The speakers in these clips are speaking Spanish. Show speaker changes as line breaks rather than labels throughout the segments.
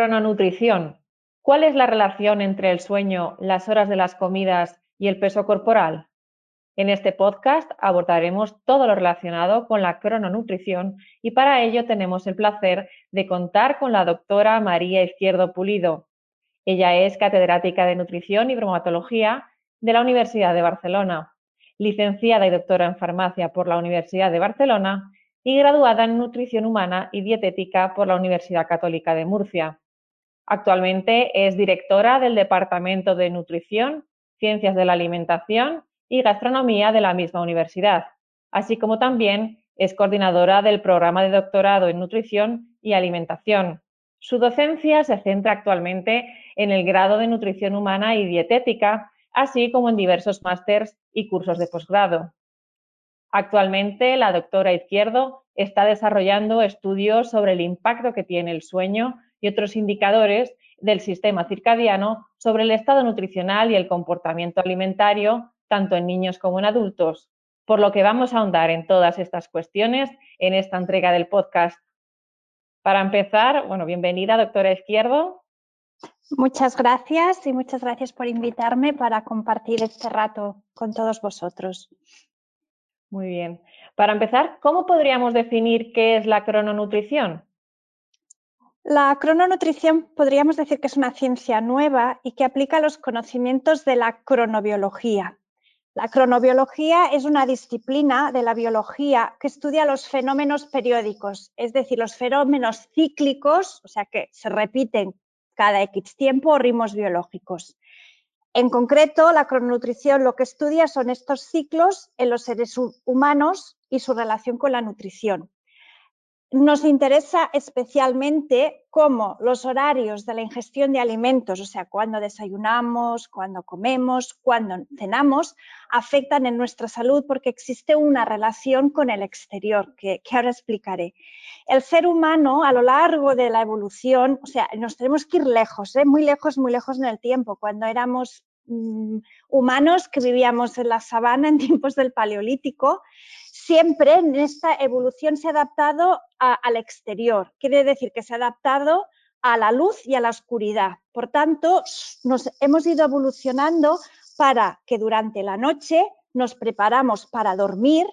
Crononutrición. ¿Cuál es la relación entre el sueño, las horas de las comidas y el peso corporal? En este podcast abordaremos todo lo relacionado con la crononutrición y para ello tenemos el placer de contar con la doctora María Izquierdo Pulido. Ella es catedrática de nutrición y bromatología de la Universidad de Barcelona, licenciada y doctora en farmacia por la Universidad de Barcelona y graduada en nutrición humana y dietética por la Universidad Católica de Murcia. Actualmente es directora del Departamento de Nutrición, Ciencias de la Alimentación y Gastronomía de la misma universidad, así como también es coordinadora del programa de doctorado en Nutrición y Alimentación. Su docencia se centra actualmente en el grado de Nutrición Humana y Dietética, así como en diversos másters y cursos de posgrado. Actualmente, la doctora Izquierdo está desarrollando estudios sobre el impacto que tiene el sueño y otros indicadores del sistema circadiano sobre el estado nutricional y el comportamiento alimentario tanto en niños como en adultos, por lo que vamos a ahondar en todas estas cuestiones en esta entrega del podcast. Para empezar, bueno, bienvenida, doctora Izquierdo.
Muchas gracias y muchas gracias por invitarme para compartir este rato con todos vosotros.
Muy bien. Para empezar, ¿cómo podríamos definir qué es la crononutrición?
La crononutrición podríamos decir que es una ciencia nueva y que aplica los conocimientos de la cronobiología. La cronobiología es una disciplina de la biología que estudia los fenómenos periódicos, es decir, los fenómenos cíclicos, o sea, que se repiten cada X tiempo o ritmos biológicos. En concreto, la crononutrición lo que estudia son estos ciclos en los seres humanos y su relación con la nutrición. Nos interesa especialmente cómo los horarios de la ingestión de alimentos, o sea, cuando desayunamos, cuando comemos, cuando cenamos, afectan en nuestra salud porque existe una relación con el exterior, que, ahora explicaré. El ser humano a lo largo de la evolución, o sea, nos tenemos que ir lejos, ¿eh? muy lejos, muy lejos en el tiempo, cuando éramos mm, humanos que vivíamos en la sabana en tiempos del Paleolítico, siempre en esta evolución se ha adaptado al exterior. Quiere decir que se ha adaptado a la luz y a la oscuridad. Por tanto, nos hemos ido evolucionando para que durante la noche nos preparamos para dormir,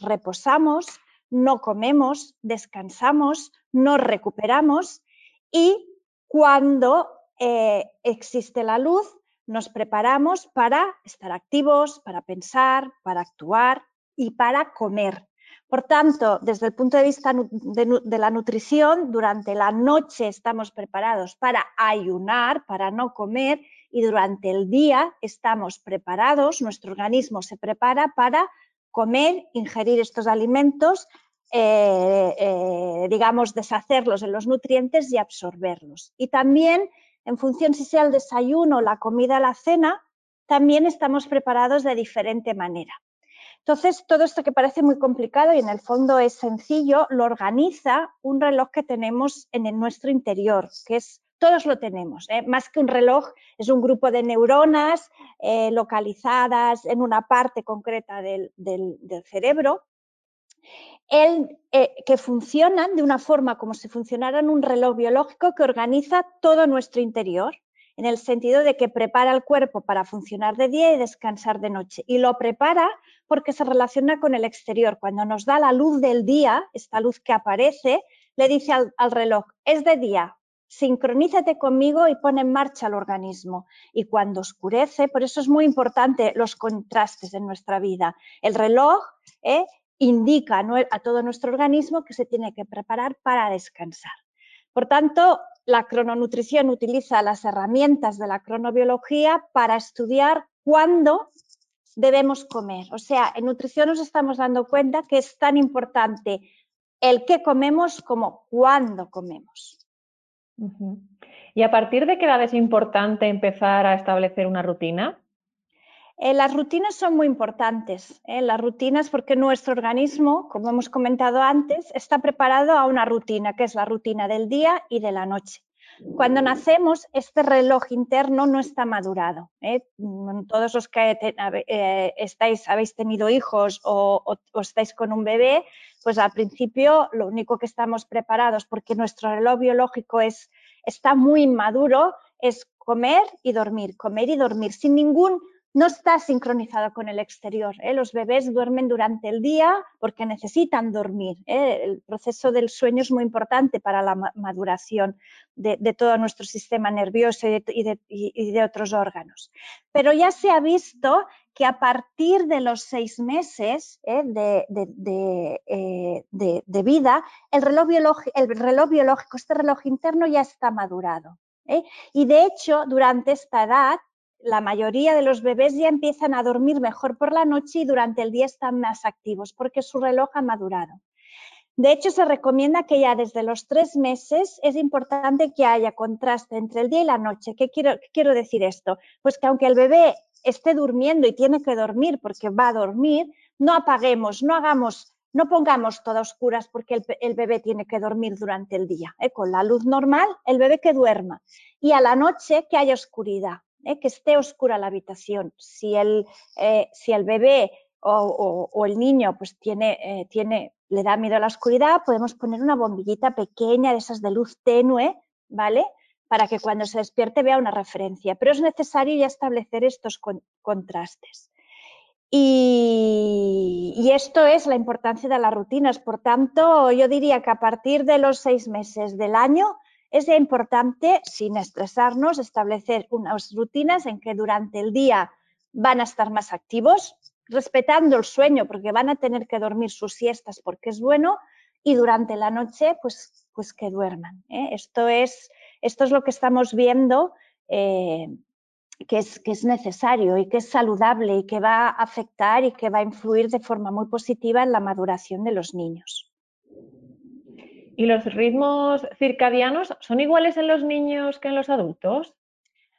reposamos, no comemos, descansamos, nos recuperamos y cuando eh, existe la luz nos preparamos para estar activos, para pensar, para actuar, y para comer. Por tanto, desde el punto de vista de, la nutrición, durante la noche estamos preparados para ayunar, para no comer, y durante el día estamos preparados, nuestro organismo se prepara para comer, ingerir estos alimentos, eh, eh, digamos, deshacerlos en los nutrientes y absorberlos. Y también, en función si sea el desayuno, la comida, la cena, también estamos preparados de diferente manera. Entonces, todo esto que parece muy complicado y en el fondo es sencillo, lo organiza un reloj que tenemos en nuestro interior, que es, todos lo tenemos, ¿eh? más que un reloj, es un grupo de neuronas eh, localizadas en una parte concreta del, cerebro, el, eh, que funcionan de una forma como si funcionaran un reloj biológico que organiza todo nuestro interior en el sentido de que prepara el cuerpo para funcionar de día y descansar de noche. Y lo prepara porque se relaciona con el exterior. Cuando nos da la luz del día, esta luz que aparece, le dice al, reloj, es de día, sincronízate conmigo y pone en marcha el organismo. Y cuando oscurece, por eso es muy importante los contrastes en nuestra vida. El reloj eh, indica a todo nuestro organismo que se tiene que preparar para descansar. Por tanto, la crononutrición utiliza las herramientas de la cronobiología para estudiar cuándo debemos comer. O sea, en nutrición nos estamos dando cuenta que es tan importante el qué comemos como cuándo comemos.
¿Y a partir de qué edad es importante empezar a establecer una rutina?
Eh, las rutinas son muy importantes. ¿eh? Las rutinas porque nuestro organismo, como hemos comentado antes, está preparado a una rutina, que es la rutina del día y de la noche. Cuando nacemos, este reloj interno no está madurado. ¿eh? Todos los que estáis, habéis tenido hijos o, estáis con un bebé, pues al principio lo único que estamos preparados, porque nuestro reloj biológico es está muy inmaduro, es comer y dormir, comer y dormir, sin ningún no está sincronizado con el exterior. ¿eh? Los bebés duermen durante el día porque necesitan dormir. ¿eh? El proceso del sueño es muy importante para la maduración de, todo nuestro sistema nervioso y de, otros órganos. Pero ya se ha visto que a partir de los seis meses ¿eh? de, vida, el reloj, el reloj biológico, este reloj interno ya está madurado. Y de hecho, durante esta edad, la mayoría de los bebés ya empiezan a dormir mejor por la noche y durante el día están más activos porque su reloj ha madurado. De hecho, se recomienda que ya desde los tres meses es importante que haya contraste entre el día y la noche. ¿Qué quiero, decir esto? Pues que aunque el bebé esté durmiendo y tiene que dormir porque va a dormir, no apaguemos, no hagamos, no pongamos todo a oscuras porque el, bebé tiene que dormir durante el día. ¿eh? Con la luz normal, el bebé que duerma. Y a la noche que haya oscuridad. ¿Eh? que esté oscura la habitación. Si el, eh, si el bebé o, el niño pues tiene, eh, tiene, le da miedo a la oscuridad, podemos poner una bombillita pequeña de esas de luz tenue, ¿vale? Para que cuando se despierte vea una referencia. Pero es necesario ya establecer estos contrastes. Y, y, esto es la importancia de las rutinas. Por tanto, yo diría que a partir de los seis meses del año es importante, sin estresarnos, establecer unas rutinas en que durante el día van a estar más activos, respetando el sueño porque van a tener que dormir sus siestas porque es bueno y durante la noche pues, pues que duerman. ¿eh? Esto, es, esto es lo que estamos viendo eh, que, es, que es necesario y que es saludable y que va a afectar y que va a influir de forma muy positiva en la maduración de los niños.
¿Y los ritmos circadianos son iguales en los niños que en los adultos?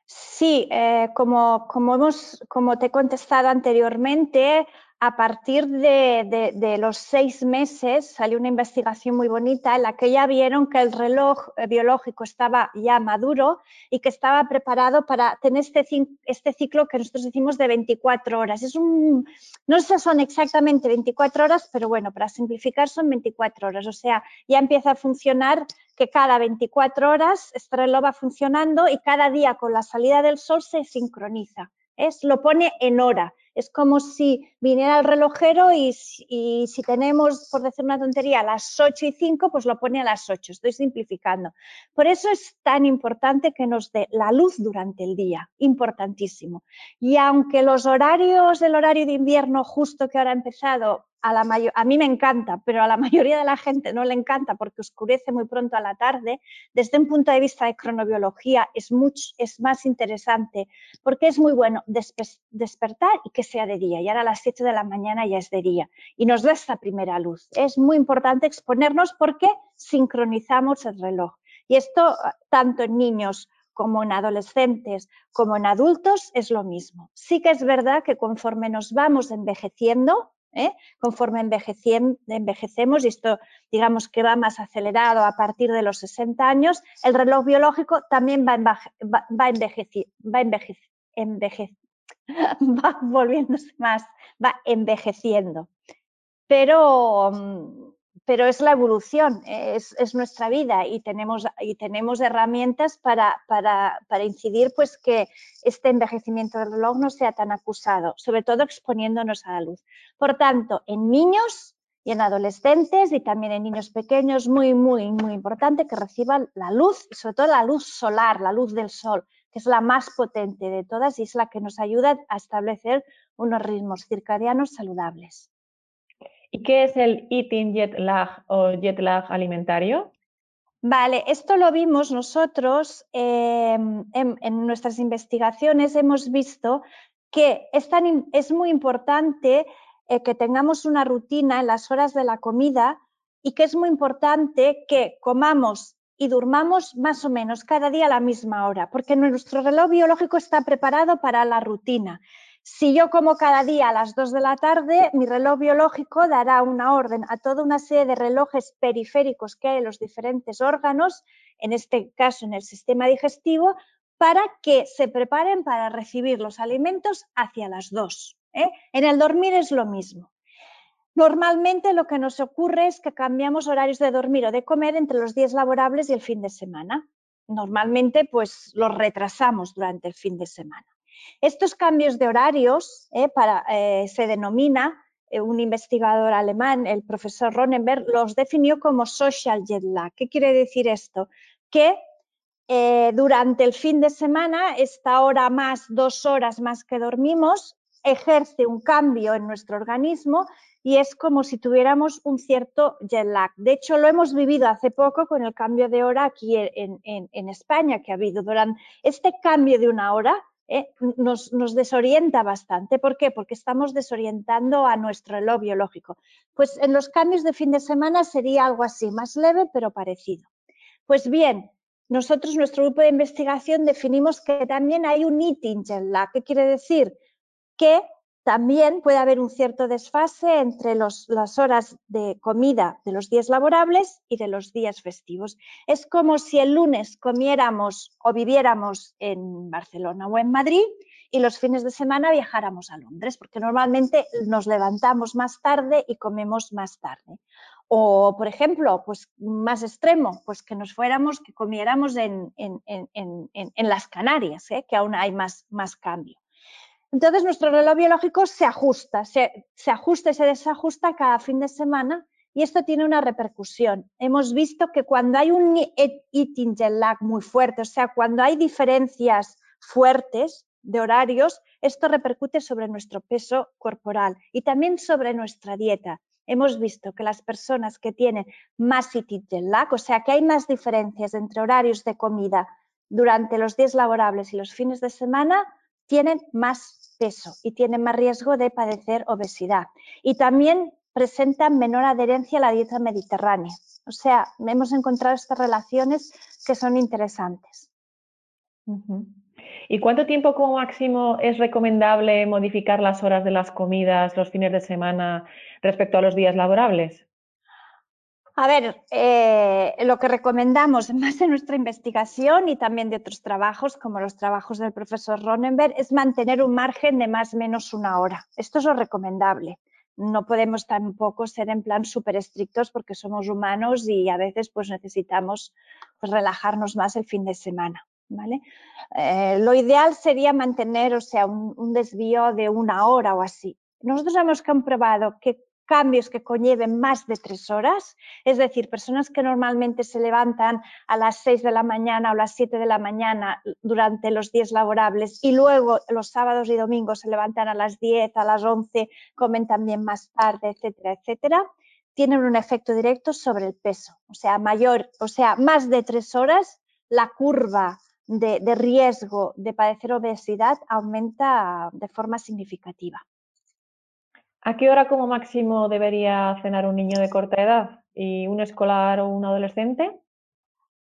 Sí, eh, como, como, hemos, como te he contestado anteriormente, a partir de, los seis meses salió una investigación muy bonita en la que ya vieron que el reloj eh, biológico estaba ya maduro y que estaba preparado para tener este, este ciclo que nosotros decimos de 24 horas. Es un, no sé, son exactamente 24 horas, pero bueno, para simplificar son 24 horas. O sea, ya empieza a funcionar que cada 24 horas este reloj va funcionando y cada día con la salida del sol se sincroniza. Es, lo pone en hora es como si viniera el relojero y, si tenemos, por decir una tontería, a las 8 y 5, pues lo pone a las 8. Estoy simplificando. Por eso es tan importante que nos dé la luz durante el día, importantísimo. Y aunque los horarios, el horario de invierno justo que ahora ha empezado, a, la a mí me encanta, pero a la mayoría de la gente no le encanta porque oscurece muy pronto a la tarde, desde un punto de vista de cronobiología es, mucho, es más interesante porque es muy bueno despertar y que sea de día. Y ahora a las 7 de la mañana ya es de día y nos da esta primera luz. Es muy importante exponernos porque sincronizamos el reloj. Y esto tanto en niños como en adolescentes, como en adultos, es lo mismo. Sí que es verdad que conforme nos vamos envejeciendo, ¿eh? conforme envejecemos, y esto digamos que va más acelerado a partir de los 60 años, el reloj biológico también va, va, va, va volviéndose más, va envejeciendo. Pero mm, pero es la evolución, es, nuestra vida y tenemos, herramientas para, incidir pues que este envejecimiento del reloj no sea tan acusado, sobre todo exponiéndonos a la luz. Por tanto, en niños y en adolescentes y también en niños pequeños, muy, muy, muy importante que reciban la luz sobre todo la luz solar, la luz del sol, que es la más potente de todas y es la que nos ayuda a establecer unos ritmos circadianos saludables.
¿Y qué es el eating jet lag o jet lag alimentario?
Vale, esto lo vimos nosotros em, en, nuestras investigaciones, hemos visto que es, muy importante eh, que tengamos una rutina en las horas de la comida y que es muy importante que comamos y durmamos más o menos cada día a la misma hora, porque nuestro reloj biológico está preparado para la rutina. Si yo como cada día a las 2 de la tarde, mi reloj biológico dará una orden a toda una serie de relojes periféricos que hay en los diferentes órganos, en este caso en el sistema digestivo, para que se preparen para recibir los alimentos hacia las 2. ¿eh? En el dormir es lo mismo. Normalmente lo que nos ocurre es que cambiamos horarios de dormir o de comer entre los días laborables y el fin de semana. normalmente pues los retrasamos durante el fin de semana. Estos cambios de horarios eh, eh, se denomina, eh, un investigador alemán, el profesor Ronenberg, los definió como social jet lag. ¿Qué quiere decir esto? Que durante el fin de semana, esta hora más, dos horas más que dormimos, ejerce un cambio en nuestro organismo y es como si tuviéramos un cierto jet lag. De hecho, lo hemos vivido hace poco con el cambio de hora aquí en, España que ha habido. Durante este cambio de una hora eh, nos, desorienta bastante. ¿Por qué? Porque estamos desorientando a nuestro reloj biológico. Pues en los cambios de fin de semana sería algo así, más leve pero parecido. Pues bien, nosotros, nuestro grupo de investigación, definimos que también hay un eating jet lag. ¿Qué quiere decir? Que también puede haber un cierto desfase entre las horas de comida de los días laborables y de los días festivos. Es como si el lunes comiéramos o viviéramos en Barcelona o en Madrid y los fines de semana viajáramos a Londres, porque normalmente nos levantamos más tarde y comemos más tarde. O, por ejemplo, pues más extremo, pues que nos fuéramos, que comiéramos en, las Canarias, ¿eh? que aún hay más, más cambio. Entonces nuestro reloj biológico se ajusta, se, ajusta y se desajusta cada fin de semana y esto tiene una repercusión. Hemos visto que cuando hay un eating jet lag muy fuerte, o sea, cuando hay diferencias fuertes de horarios, esto repercute sobre nuestro peso corporal y también sobre nuestra dieta. Hemos visto que las personas que tienen más eating lag, o sea, que hay más diferencias entre horarios de comida durante los días laborables y los fines de semana, tienen más peso y tienen más riesgo de padecer obesidad. Y también presentan menor adherencia a la dieta mediterránea. O sea, hemos encontrado estas relaciones que son interesantes.
¿Y cuánto tiempo como máximo es recomendable modificar las horas de las comidas los fines de semana respecto a los días laborables?
A ver, eh, lo que recomendamos más en nuestra investigación y también de otros trabajos, como los trabajos del profesor Ronenberg, es mantener un margen de más o menos una hora. Esto es lo recomendable. No podemos tampoco ser en plan súper estrictos porque somos humanos y a veces pues necesitamos pues, relajarnos más el fin de semana. ¿vale? Eh, lo ideal sería mantener, o sea, un, un desvío de una hora o así. Nosotros hemos comprobado que cambios que conlleven más de tres horas, es decir, personas que normalmente se levantan a las seis de la mañana o las siete de la mañana durante los días laborables y luego los sábados y domingos se levantan a las diez, a las once, comen también más tarde, etcétera, etcétera, tienen un efecto directo sobre el peso. O sea, mayor, o sea, más de tres horas, la curva de riesgo de padecer obesidad aumenta de forma significativa.
¿A qué hora como máximo debería cenar un niño de corta edad y un escolar o un adolescente?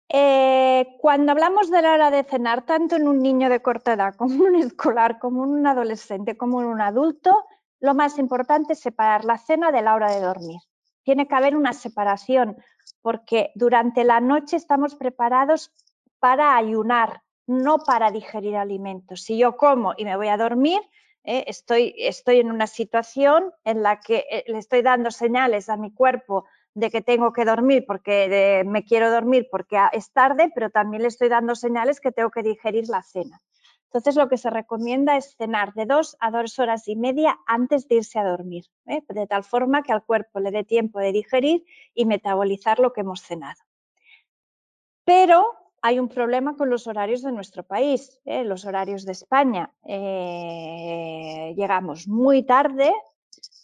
Eh, cuando hablamos de la hora de cenar, tanto en un niño de corta edad como en un escolar, como en un adolescente, como en un adulto, lo más importante es separar la cena de la hora de dormir. Tiene que haber una separación porque durante la noche estamos preparados para ayunar, no para digerir alimentos. Si yo como y me voy a dormir, ¿eh? estoy, en una situación en la que eh, le estoy dando señales a mi cuerpo de que tengo que dormir porque me quiero dormir porque es tarde, pero también le estoy dando señales que tengo que digerir la cena. Entonces lo que se recomienda es cenar de dos a dos horas y media antes de irse a dormir, ¿eh? de tal forma que al cuerpo le dé tiempo de digerir y metabolizar lo que hemos cenado. Pero hay un problema con los horarios de nuestro país, ¿eh? los horarios de España. Eh, llegamos muy tarde,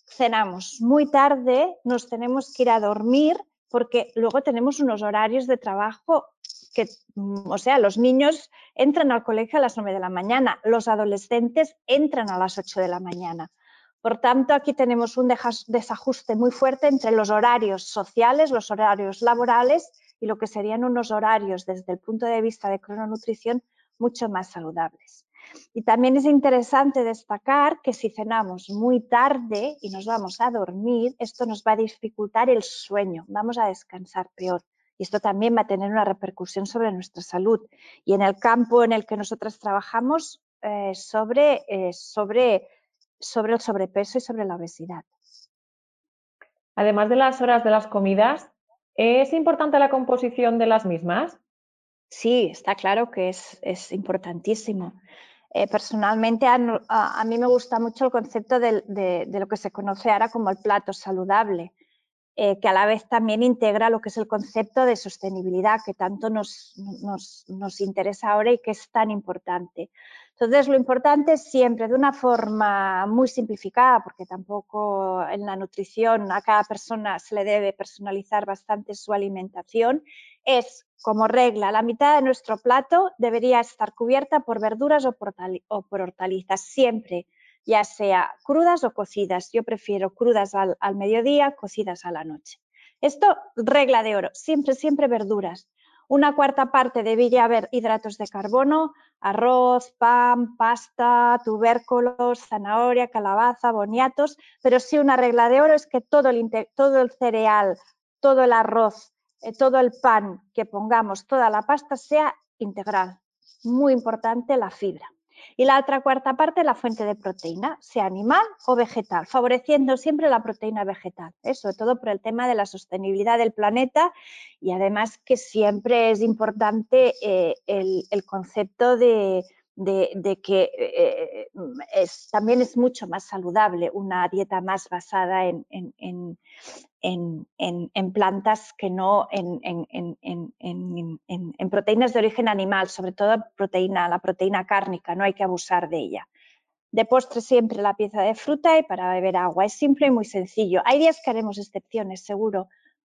cenamos muy tarde, nos tenemos que ir a dormir porque luego tenemos unos horarios de trabajo que, mm, o sea, los niños entran al colegio a las 9 de la mañana, los adolescentes entran a las 8 de la mañana. Por tanto, aquí tenemos un desajuste muy fuerte entre los horarios sociales, los horarios laborales y lo que serían unos horarios desde el punto de vista de crononutrición mucho más saludables. Y también es interesante destacar que si cenamos muy tarde y nos vamos a dormir, esto nos va a dificultar el sueño, vamos a descansar peor. Y esto también va a tener una repercusión sobre nuestra salud. Y en el campo en el que nosotros trabajamos, eh, sobre, eh, sobre, sobre el sobrepeso y sobre la obesidad.
Además de las horas de las comidas, ¿Es importante la composición de las mismas?
Sí, está claro que es, importantísimo. Eh, personalmente, a, mí me gusta mucho el concepto de, lo que se conoce ahora como el plato saludable, eh, que a la vez también integra lo que es el concepto de sostenibilidad que tanto nos, nos interesa ahora y que es tan importante. Entonces, lo importante es siempre, de una forma muy simplificada, porque tampoco en la nutrición a cada persona se le debe personalizar bastante su alimentación, es como regla, la mitad de nuestro plato debería estar cubierta por verduras o por, hortalizas, siempre, ya sea crudas o cocidas. Yo prefiero crudas al, al mediodía, cocidas a la noche. Esto, regla de oro, siempre, siempre verduras. Una cuarta parte debería haber hidratos de carbono, arroz, pan, pasta, tubérculos, zanahoria, calabaza, boniatos, pero sí una regla de oro es que todo el, todo el cereal, todo el arroz, eh, todo el pan que pongamos, toda la pasta sea integral. Muy importante la fibra. Y la otra cuarta parte, la fuente de proteína, sea animal o vegetal, favoreciendo siempre la proteína vegetal, ¿eh? sobre todo por el tema de la sostenibilidad del planeta y además que siempre es importante eh, el, concepto de, que eh, también es mucho más saludable una dieta más basada en, en, plantas que no en, proteínas de origen animal, sobre todo proteína, la proteína cárnica, no hay que abusar de ella. De postre siempre la pieza de fruta y para beber agua. Es simple y muy sencillo. Hay días que haremos excepciones, seguro,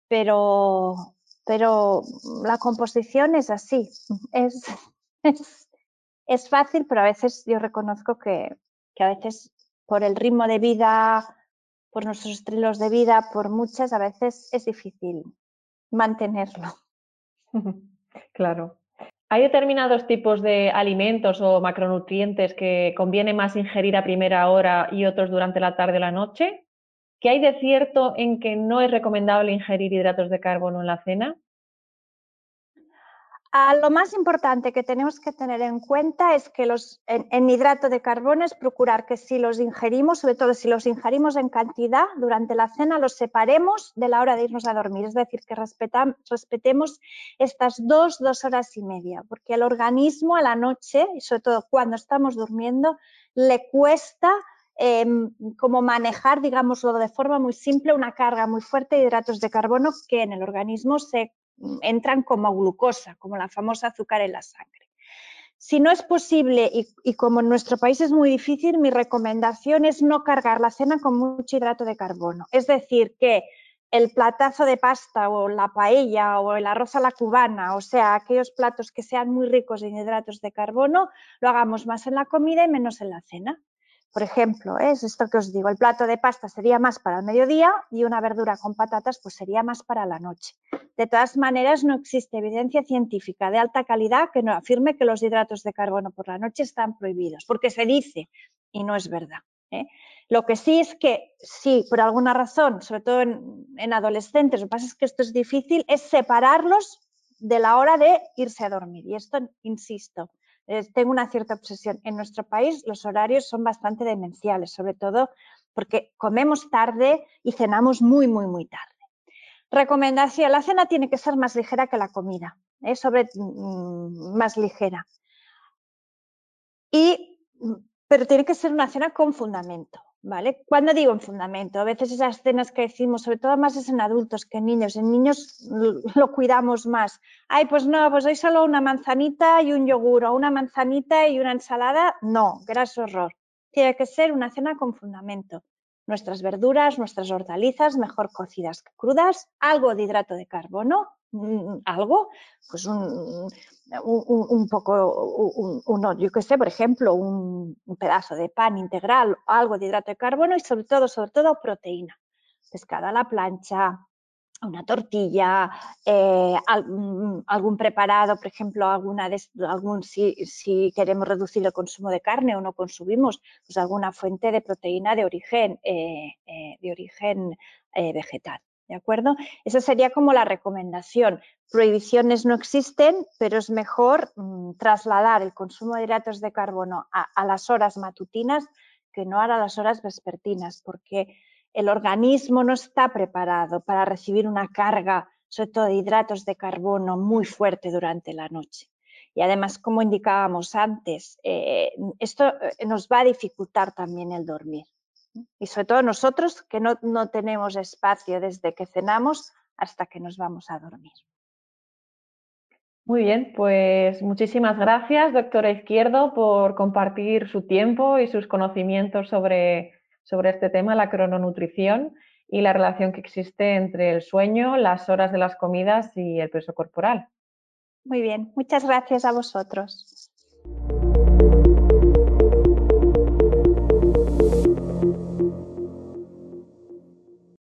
pero, pero la composición es así. Es, fácil, pero a veces yo reconozco que, que a veces por el ritmo de vida por nuestros estilos de vida, por muchas, a veces es difícil mantenerlo.
Claro. ¿Hay determinados tipos de alimentos o macronutrientes que conviene más ingerir a primera hora y otros durante la tarde o la noche? ¿Qué hay de cierto en que no es recomendable ingerir hidratos de carbono en la cena?
Lo más importante que tenemos que tener en cuenta es que los, en, hidrato de carbono es procurar que si los ingerimos, sobre todo si los ingerimos en cantidad durante la cena, los separemos de la hora de irnos a dormir. Es decir, que respetemos estas dos, dos horas y media, porque al organismo a la noche, y sobre todo cuando estamos durmiendo, le cuesta em, como manejar, digámoslo de forma muy simple, una carga muy fuerte de hidratos de carbono que en el organismo se entran como glucosa, como la famosa azúcar en la sangre. Si no es posible y, como en nuestro país es muy difícil, mi recomendación es no cargar la cena con mucho hidrato de carbono. Es decir, que el platazo de pasta o la paella o el arroz a la cubana, o sea, aquellos platos que sean muy ricos en hidratos de carbono, lo hagamos más en la comida y menos en la cena. Por ejemplo, ¿eh? es esto que os digo, el plato de pasta sería más para el mediodía y una verdura con patatas pues sería más para la noche. De todas maneras, no existe evidencia científica de alta calidad que no afirme que los hidratos de carbono por la noche están prohibidos, porque se dice y no es verdad. ¿eh? Lo que sí es que si por alguna razón, sobre todo en, en adolescentes, lo que pasa es que esto es difícil, es separarlos de la hora de irse a dormir. Y esto, insisto, tengo una cierta obsesión. En nuestro país los horarios son bastante demenciales, sobre todo porque comemos tarde y cenamos muy, muy, muy tarde. Recomendación, la cena tiene que ser más ligera que la comida, ¿eh? sobre mm, más ligera. Y, pero tiene que ser una cena con fundamento. ¿Vale? Cuando digo en fundamento, a veces esas cenas que decimos, sobre todo más es en adultos que en niños, en niños lo cuidamos más. Ay, pues no, pues hay solo una manzanita y un yogur, o una manzanita y una ensalada. No, graso error. Tiene que ser una cena con fundamento. Nuestras verduras, nuestras hortalizas, mejor cocidas que crudas, algo de hidrato de carbono, mm, algo, pues un, un, poco, uno, yo que sé, por ejemplo, un, pedazo de pan integral, algo de hidrato de carbono y sobre todo, sobre todo proteína. Pescada a la plancha, una tortilla, eh, mm, algún preparado, por ejemplo, alguna de, algún, si, si, queremos reducir el consumo de carne o no consumimos, pues alguna fuente de proteína de origen, eh, eh, de origen vegetal. ¿De acuerdo? Esa sería como la recomendación. Prohibiciones no existen, pero es mejor mm, trasladar el consumo de hidratos de carbono a, las horas matutinas que no a las horas vespertinas, porque el organismo no está preparado para recibir una carga, sobre todo de hidratos de carbono, muy fuerte durante la noche. Y además, como indicábamos antes, eh, esto eh, nos va a dificultar también el dormir. Y sobre todo nosotros que no, no tenemos espacio desde que cenamos hasta que nos vamos a dormir.
Muy bien, pues muchísimas gracias, doctora Izquierdo, por compartir su tiempo y sus conocimientos sobre, sobre este tema, la crononutrición y la relación que existe entre el sueño, las horas de las comidas y el peso corporal.
Muy bien, muchas gracias a vosotros.